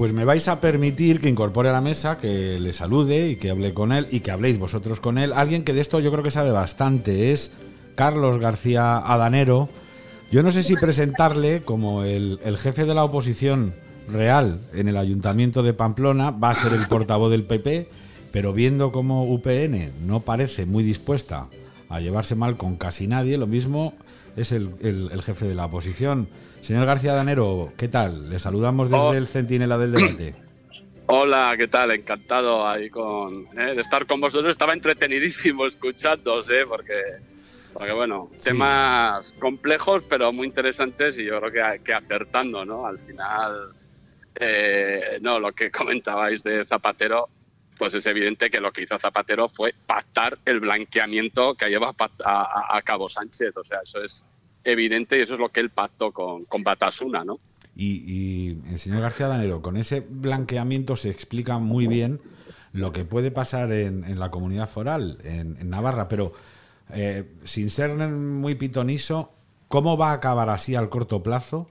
Pues me vais a permitir que incorpore a la mesa, que le salude y que hable con él y que habléis vosotros con él. Alguien que de esto yo creo que sabe bastante es Carlos García Adanero. Yo no sé si presentarle como el, jefe de la oposición real en el ayuntamiento de Pamplona, va a ser el portavoz del PP, pero viendo cómo UPN no parece muy dispuesta a llevarse mal con casi nadie, lo mismo es el jefe de la oposición. Señor García Danero, ¿qué tal? Le saludamos desde Oh. el Centinela del Debate. Hola, ¿qué tal? Encantado ahí con eh, de estar con vosotros. Estaba entretenidísimo escuchándoos, ¿eh? porque, porque bueno, Sí. temas complejos pero muy interesantes y yo creo que, que acertando, ¿no? Al final, eh, no, lo que comentabais de Zapatero, pues es evidente que lo que hizo Zapatero fue pactar el blanqueamiento que lleva a, a- a cabo Sánchez. O sea, eso es evidente y eso es lo que él pactó con, con Batasuna, ¿no? Y, y el señor García Danero, con ese blanqueamiento se explica muy bien lo que puede pasar en, la comunidad foral, en, Navarra, pero eh, sin ser muy pitoniso, ¿cómo va a acabar así al corto plazo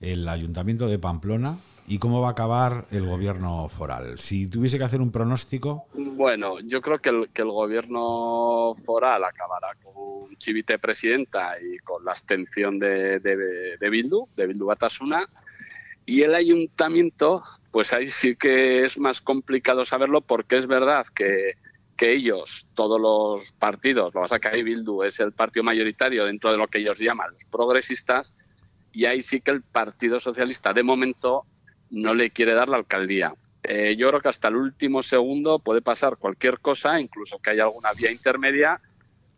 el ayuntamiento de Pamplona y cómo va a acabar el gobierno foral? Si tuviese que hacer un pronóstico, Bueno, yo creo que el, que el gobierno foral acabará con Chivite presidenta y con la abstención de, Bildu, de Bildu Batasuna, y el ayuntamiento, pues ahí sí que es más complicado saberlo porque es verdad que, que ellos, todos los partidos, lo que pasa que ahí Bildu es el partido mayoritario dentro de lo que ellos llaman los progresistas, y ahí sí que el Partido Socialista de momento no le quiere dar la alcaldía. Eh, yo creo que hasta el último segundo puede pasar cualquier cosa, incluso que haya alguna vía intermedia,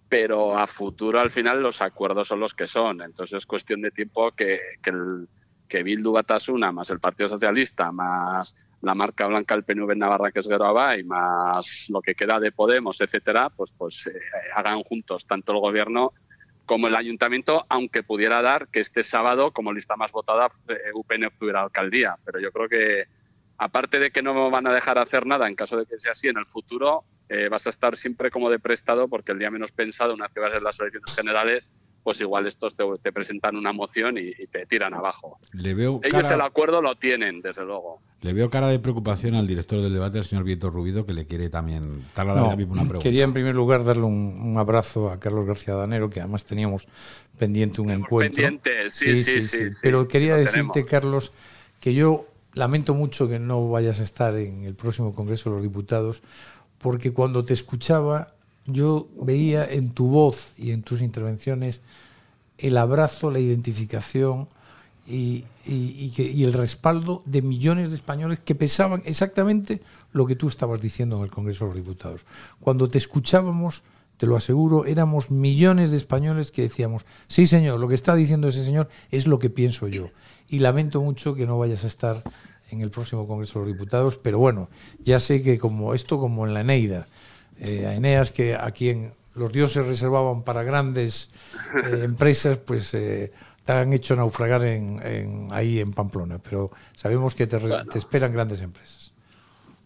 pero a futuro al final los acuerdos son los que son. Entonces es cuestión de tiempo que, que, el, que Bildu Batasuna, más el Partido Socialista, más la marca blanca del PNV Navarra, que es Geroabay, más lo que queda de Podemos, etcétera, pues, pues eh, hagan juntos tanto el gobierno como el ayuntamiento, aunque pudiera dar que este sábado, como lista más votada, eh, UPN obtuviera alcaldía. Pero yo creo que, aparte de que no van a dejar hacer nada en caso de que sea así en el futuro, eh, vas a estar siempre como de prestado porque el día menos pensado, una vez que vas a las elecciones generales, pues igual estos te, te presentan una moción y, y, te tiran abajo. le veo, Ellos cara, el acuerdo lo tienen, desde luego. le veo cara de preocupación al director del debate, el señor Vieto Rubido, que le quiere también No, mismo una pregunta. quería en primer lugar darle un, un abrazo a Carlos García Danero, que además teníamos pendiente un encuentro. Pendiente, sí, sí, sí. sí, Pero quería decirte, tenemos. Carlos, que yo lamento mucho que no vayas a estar en el próximo Congreso de los Diputados, porque cuando te escuchaba, yo veía en tu voz y en tus intervenciones el abrazo, la identificación y, el respaldo de millones de españoles que pensaban exactamente lo que tú estabas diciendo en el Congreso de los Diputados. Cuando te escuchábamos, te lo aseguro, éramos millones de españoles que decíamos, sí señor, lo que está diciendo ese señor es lo que pienso yo. Y lamento mucho que no vayas a estar en el próximo Congreso de los Diputados, pero bueno, ya sé que como esto como en la Eneida, eh, a Eneas que a quien los dioses reservaban para grandes eh, empresas, pues eh, te han hecho naufragar en, en- ahí en Pamplona, pero sabemos que te, Bueno. te esperan grandes empresas.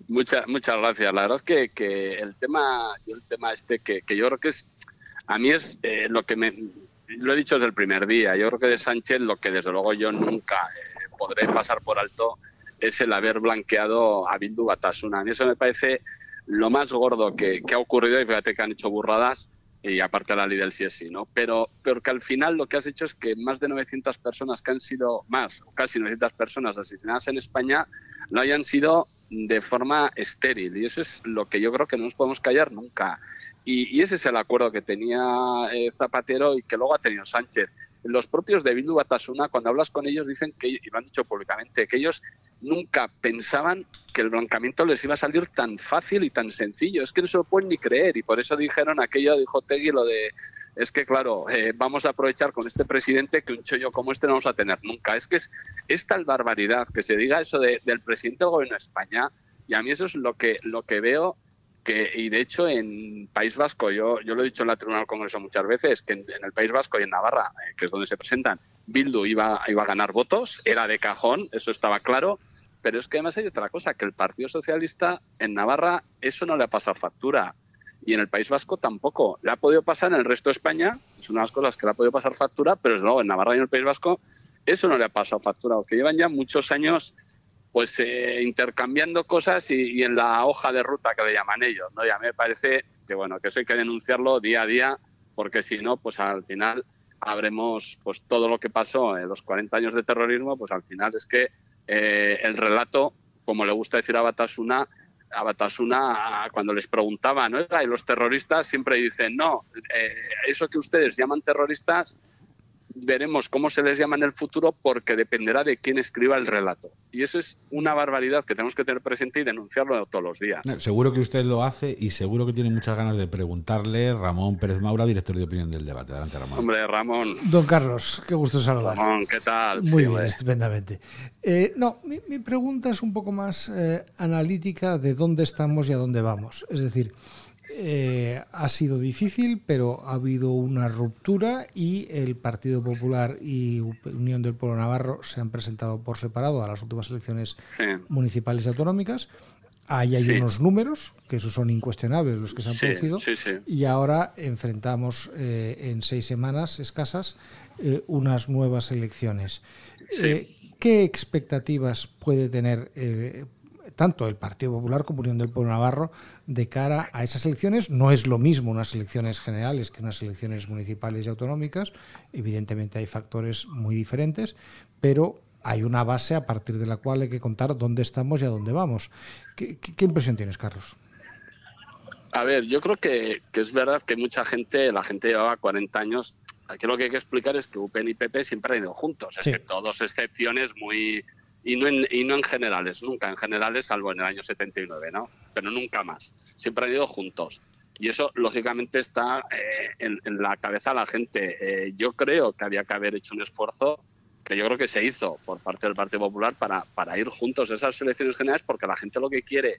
Muchas, muchas gracias. La verdad es que, que el tema, el tema este que, que yo creo que es, a mí es eh, lo que me, lo he dicho desde el primer día. Yo creo que de Sánchez lo que desde luego yo nunca eh, podré pasar por alto es el haber blanqueado a Bildu Batasuna. A mí eso me parece lo más gordo que, ha ocurrido y fíjate que han hecho burradas y aparte la ley del sí, ¿no? Pero, pero que al final lo que has hecho es que más de 900 personas que han sido, más, casi 900 personas asesinadas en España, no hayan sido de forma estéril. Y eso es lo que yo creo que no nos podemos callar nunca. Y, y ese es el acuerdo que tenía eh, Zapatero y que luego ha tenido Sánchez. Los propios de Bildu Batasuna, cuando hablas con ellos, dicen que, y lo han dicho públicamente, que ellos nunca pensaban que el blanqueamiento les iba a salir tan fácil y tan sencillo. Es que no se lo pueden ni creer. Y por eso dijeron aquello, dijo Tegui, lo de es que, claro, eh, vamos a aprovechar con este presidente que un chollo como este no vamos a tener nunca. Es que es, tal barbaridad que se diga eso de- del presidente del gobierno de España, y a mí eso es lo que, lo que veo, que, y de hecho en País Vasco, yo, yo lo he dicho en la Tribunal del Congreso muchas veces, que en, el País Vasco y en Navarra, eh, que es donde se presentan, Bildu iba, iba a ganar votos, era de cajón, eso estaba claro, pero es que además hay otra cosa, que el Partido Socialista en Navarra eso no le ha pasado factura y en el País Vasco tampoco. Le ha podido pasar en el resto de España, es una de las cosas que le ha podido pasar factura, pero luego en Navarra y en el País Vasco eso no le ha pasado factura, porque llevan ya muchos años pues eh, intercambiando cosas y, en la hoja de ruta que le llaman ellos, ¿no? Y a mí me parece que, bueno, que eso hay que denunciarlo día a día, porque si no, pues al final habremos, pues todo lo que pasó en los 40 años de terrorismo, pues al final es que eh, el relato, como le gusta decir a Batasuna, a Batasuna cuando les preguntaban, ¿no? y los terroristas siempre dicen, no, eh, eso que ustedes llaman terroristas veremos cómo se les llama en el futuro porque dependerá de quién escriba el relato. Y eso es una barbaridad que tenemos que tener presente y denunciarlo todos los días. seguro que usted lo hace y seguro que tiene muchas ganas de preguntarle Ramón Pérez Maura, director de opinión del debate. Adelante, Ramón. Hombre, Ramón. Don Carlos, qué gusto saludar. Ramón, ¿qué tal? Muy bien, estupendamente. Eh, no, mi, pregunta es un poco más eh, analítica de dónde estamos y a dónde vamos. Es decir, eh, ha sido difícil, pero ha habido una ruptura y el Partido Popular y Unión del Pueblo Navarro se han presentado por separado a las últimas elecciones municipales y autonómicas. Ahí hay unos números, que esos son incuestionables los que se han producido, y ahora enfrentamos eh, en seis semanas escasas eh, unas nuevas elecciones. ¿Qué expectativas puede tener tanto el Partido Popular como Unión del Pueblo Navarro de cara a esas elecciones. No es lo mismo unas elecciones generales que unas elecciones municipales y autonómicas. Evidentemente hay factores muy diferentes, pero hay una base a partir de la cual hay que contar dónde estamos y a dónde vamos. ¿Qué, impresión tienes, Carlos? A ver, yo creo que, es verdad que mucha gente, la gente llevaba 40 años. Aquí lo que hay que explicar es que UPN y PP siempre han ido juntos, excepto dos excepciones muy, y no, en, y no en generales, nunca en generales, salvo en el año 79, ¿no? Pero nunca más. Siempre han ido juntos. Y eso, lógicamente, está eh, en, la cabeza de la gente. Eh, yo creo que había que haber hecho un esfuerzo que yo creo que se hizo por parte del Partido Popular para, para ir juntos a esas elecciones generales, porque la gente lo que quiere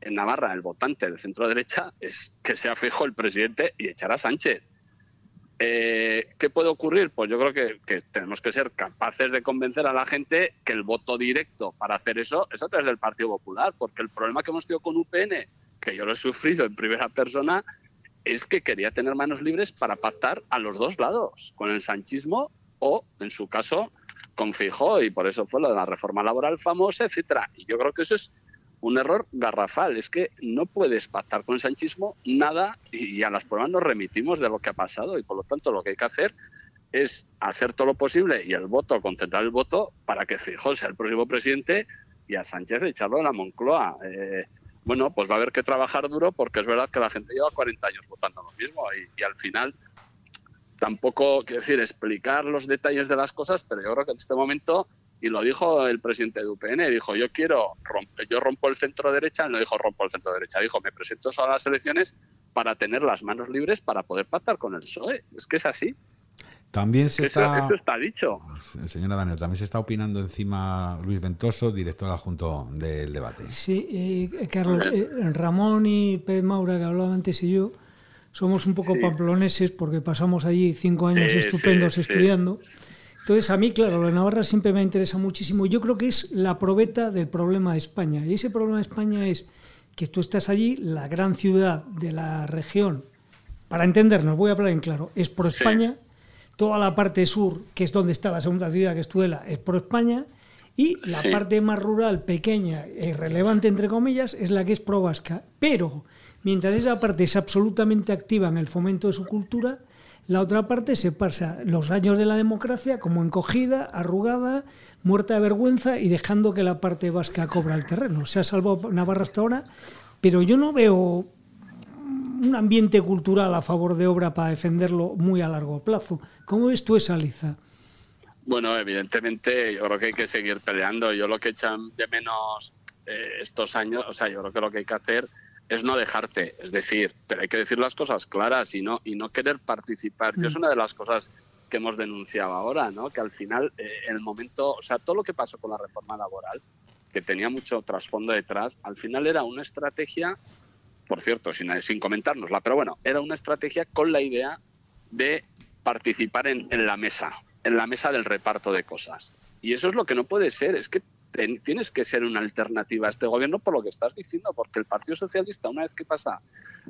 en Navarra, el votante del centro derecha, es que sea fijo el presidente y echar a Sánchez. Eh, ¿Qué puede ocurrir? Pues yo creo que, tenemos que ser capaces de convencer a la gente que el voto directo para hacer eso es a través del Partido Popular, porque el problema que hemos tenido con UPN, que yo lo he sufrido en primera persona, es que quería tener manos libres para pactar a los dos lados, con el sanchismo o, en su caso, con Fijó, y por eso fue lo de la reforma laboral famosa, etcétera. Y yo creo que eso es un error garrafal. Es que no puedes pactar con el sanchismo nada y a las pruebas nos remitimos de lo que ha pasado y por lo tanto lo que hay que hacer es hacer todo lo posible y el voto, concentrar el voto para que Fijó sea el próximo presidente y a Sánchez echarlo en la Moncloa. Eh, bueno, pues va a haber que trabajar duro porque es verdad que la gente lleva 40 años votando lo mismo y, y al final tampoco, quiero decir, explicar los detalles de las cosas, pero yo creo que en este momento y lo dijo el presidente de UPN, dijo, yo quiero, romper, yo rompo el centro derecha, no dijo rompo el centro derecha, dijo, me presento a las elecciones para tener las manos libres para poder pactar con el PSOE. Es que es así. También se está... Eso está dicho. Señora Daniel, también se está opinando encima Luis Ventoso, director adjunto del debate. Sí, eh, Carlos, eh, Ramón y Pérez Maura, que hablaban antes y yo, somos un poco pamploneses porque pasamos allí cinco años estupendos estudiando. Entonces, a mí, claro, la Navarra siempre me interesa muchísimo. Yo creo que es la probeta del problema de España. Y ese problema de España es que tú estás allí, la gran ciudad de la región, para entendernos, voy a hablar en claro, es por España, toda la parte sur, que es donde está la segunda ciudad, que es Tudela, es por España, y la parte más rural, pequeña, irrelevante, entre comillas, es la que es pro vasca. Pero, mientras esa parte es absolutamente activa en el fomento de su cultura, la otra parte se pasa los años de la democracia como encogida, arrugada, muerta de vergüenza y dejando que la parte vasca cobra el terreno. Se ha salvado Navarra hasta ahora, pero yo no veo un ambiente cultural a favor de obra para defenderlo muy a largo plazo. ¿Cómo ves tú esa liza? Bueno, evidentemente yo creo que hay que seguir peleando. Yo lo que echan de menos eh, estos años, o sea, yo creo que lo que hay que hacer es no dejarte, es decir, pero hay que decir las cosas claras y no, y no querer participar. Yo es mm. una de las cosas que hemos denunciado ahora, ¿no? que al final, eh, el momento, o sea, todo lo que pasó con la reforma laboral, que tenía mucho trasfondo detrás, al final era una estrategia, por cierto, sin, sin comentárnosla, pero bueno, era una estrategia con la idea de participar en, en la mesa, en la mesa del reparto de cosas. Y eso es lo que no puede ser, es que tienes que ser una alternativa a este gobierno por lo que estás diciendo, porque el Partido Socialista, una vez que pasa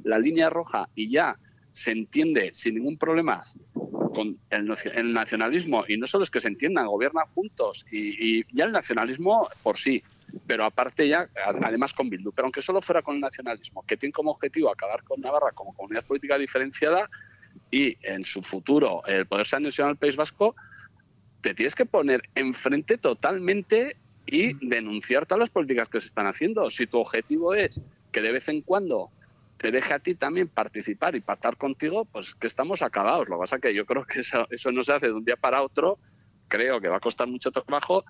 la línea roja y ya se entiende sin ningún problema con el, nacionalismo, y no solo es que se entiendan, gobiernan juntos, y, ya el nacionalismo por sí, pero aparte ya, además con Bildu, pero aunque solo fuera con el nacionalismo, que tiene como objetivo acabar con Navarra como comunidad política diferenciada y en su futuro el poder ser anexionado al País Vasco, te tienes que poner enfrente totalmente y denunciar todas las políticas que se están haciendo. Si tu objetivo es que de vez en cuando te deje a ti también participar y pactar contigo, pues que estamos acabados. Lo que pasa es que yo creo que eso, eso no se hace de un día para otro, creo que va a costar mucho trabajo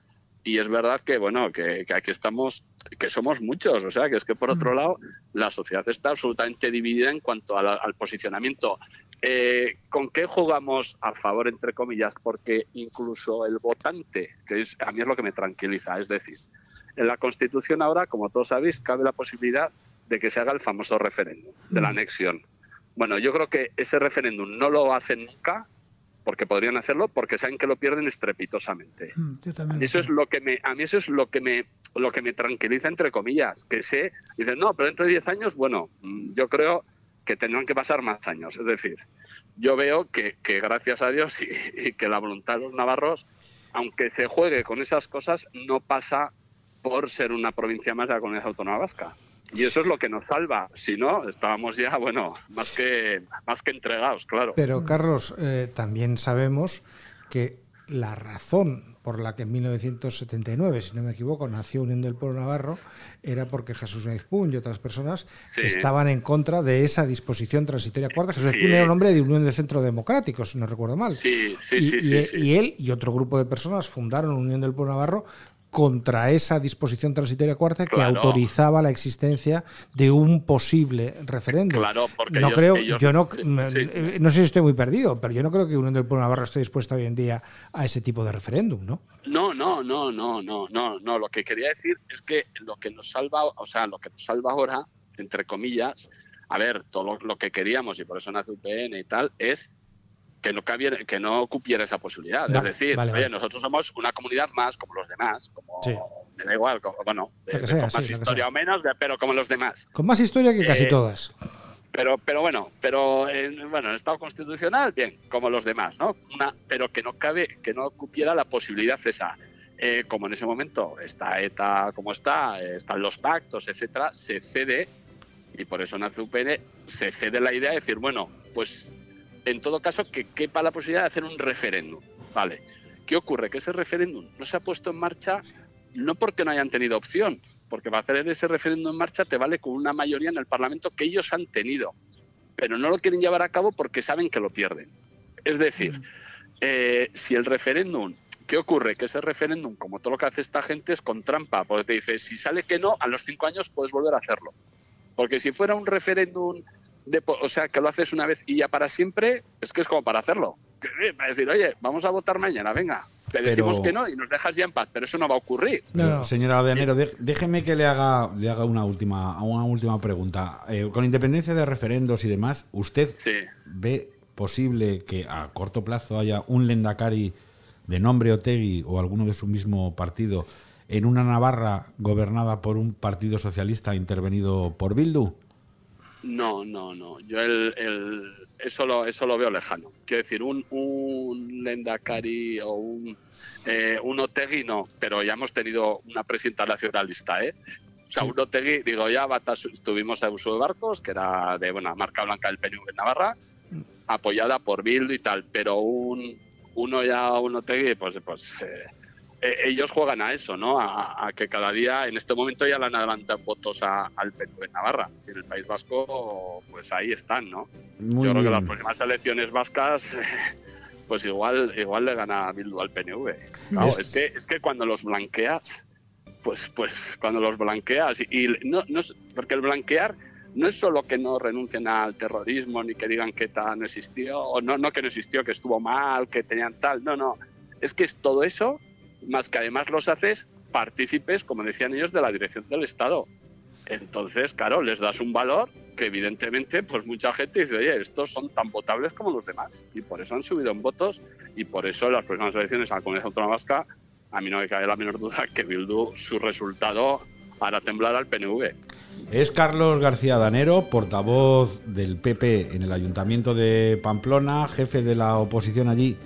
y es verdad que bueno que, aquí estamos que somos muchos o sea que es que por otro lado la sociedad está absolutamente dividida en cuanto al posicionamiento eh, con qué jugamos a favor entre comillas porque incluso el votante que es a mí es lo que me tranquiliza es decir en la constitución ahora como todos sabéis cabe la posibilidad de que se haga el famoso referéndum de la anexión. Bueno yo creo que ese referéndum no lo hacen nunca porque podrían hacerlo porque saben que lo pierden estrepitosamente. Mm, eso es lo que me, a mí eso es lo que me, lo que me tranquiliza entre comillas, que sé, dicen no, pero dentro de 10 años, bueno, mm, yo creo que tendrán que pasar más años. Es decir, yo veo que, gracias a Dios y, que la voluntad de los navarros, aunque se juegue con esas cosas, no pasa por ser una provincia más de la comunidad autónoma vasca. Y eso es lo que nos salva. Si no, estábamos ya, bueno, más que, más que entregados, claro. Pero, Carlos, eh, también sabemos que la razón por la que en 1979, si no me equivoco, nació Unión del Pueblo Navarro, era porque Jesús Neizpun y otras personas estaban en contra de esa disposición transitoria cuarta. Jesús Neizpun era un hombre de Unión de Centro Democrático, si no recuerdo mal. Sí, y, y, él y otro grupo de personas fundaron Unión del Pueblo Navarro contra esa disposición transitoria cuarta que autorizaba la existencia de un posible referéndum. Claro, porque no creo, yo no, eh, no sé si estoy muy perdido, pero yo no creo que Unión del Pueblo Navarro esté dispuesta hoy en día a ese tipo de referéndum, ¿no? No, no, no, no, no, no, no. Lo que quería decir es que lo que nos salva, o sea, lo que nos salva ahora, entre comillas, a ver, todo lo, que queríamos y por eso nace UPN y tal, es que no, que no cupiera esa posibilidad. es decir, oye, nosotros somos una comunidad más como los demás, como me da igual, bueno, con más historia o menos, pero como los demás. Con más historia que casi eh, todas. Pero, pero bueno, pero en, bueno, el Estado constitucional, bien, como los demás, ¿no? Una, pero que no cabe, que no cupiera la posibilidad esa. Eh, como en ese momento está ETA como está, eh, están los pactos, etcétera, se cede, y por eso en UPN se cede la idea de decir, bueno, pues en todo caso, que quepa la posibilidad de hacer un referéndum. Vale. ¿Qué ocurre? Que ese referéndum no se ha puesto en marcha no porque no hayan tenido opción, porque para hacer ese referéndum en marcha te vale con una mayoría en el Parlamento que ellos han tenido, pero no lo quieren llevar a cabo porque saben que lo pierden. Es decir, eh, si el referéndum, ¿qué ocurre? Que ese referéndum, como todo lo que hace esta gente, es con trampa, porque te dice, si sale que no, a los cinco años puedes volver a hacerlo. Porque si fuera un referéndum o sea, que lo haces una vez y ya para siempre, es que es como para hacerlo. Eh, para decir, oye, vamos a votar mañana, venga. Te decimos que no y nos dejas ya en paz, pero eso no va a ocurrir. Señora de déjeme que le haga, le haga una última, una última pregunta. Eh, con independencia de referendos y demás, ¿usted ve posible que a corto plazo haya un Lendakari de nombre Otegui o alguno de su mismo partido en una Navarra gobernada por un partido socialista intervenido por Bildu? No, no, no. Yo el, el, eso, lo, eso lo veo lejano. Quiero decir, un, un Lendakari o un, eh, un Otegui no, pero ya hemos tenido una presidenta nacionalista, ¿eh? O sea, un Otegui, digo, ya estuvimos a uso de barcos, que era de buena marca blanca del PNV en Navarra, apoyada por Bildu y tal, pero un uno ya, un Otegui, pues, pues eh, ellos juegan a eso, ¿no? A, que cada día, en este momento ya le han adelantado votos al PNV en Navarra. Y en el País Vasco, pues ahí están, ¿no? Yo creo que las próximas elecciones vascas, pues igual, igual le gana Bildu al PNV. es... que, es que cuando los blanqueas, pues, pues cuando los blanqueas, y, no, no, porque el blanquear no es solo que no renuncien al terrorismo ni que digan que tal no existió, o no, no que no existió, que estuvo mal, que tenían tal, no, no. Es que es todo eso más que además los haces partícipes, como decían ellos, de la dirección del Estado. Entonces, claro, les das un valor que evidentemente, pues mucha gente dice, oye, estos son tan votables como los demás. Y por eso han subido en votos y por eso en las próximas elecciones a la Comunidad Autónoma Vasca, a mí no me cabe la menor duda que Bildu, su resultado hará temblar al PNV. Es Carlos García Danero, portavoz del PP en el Ayuntamiento de Pamplona, jefe de la oposición allí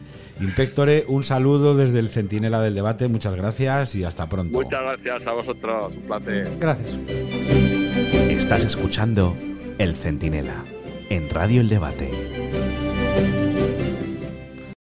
Inspectore, un saludo desde el Centinela del Debate, muchas gracias y hasta pronto. Muchas gracias a vosotros, un placer. Gracias. Estás escuchando El Centinela en Radio El Debate.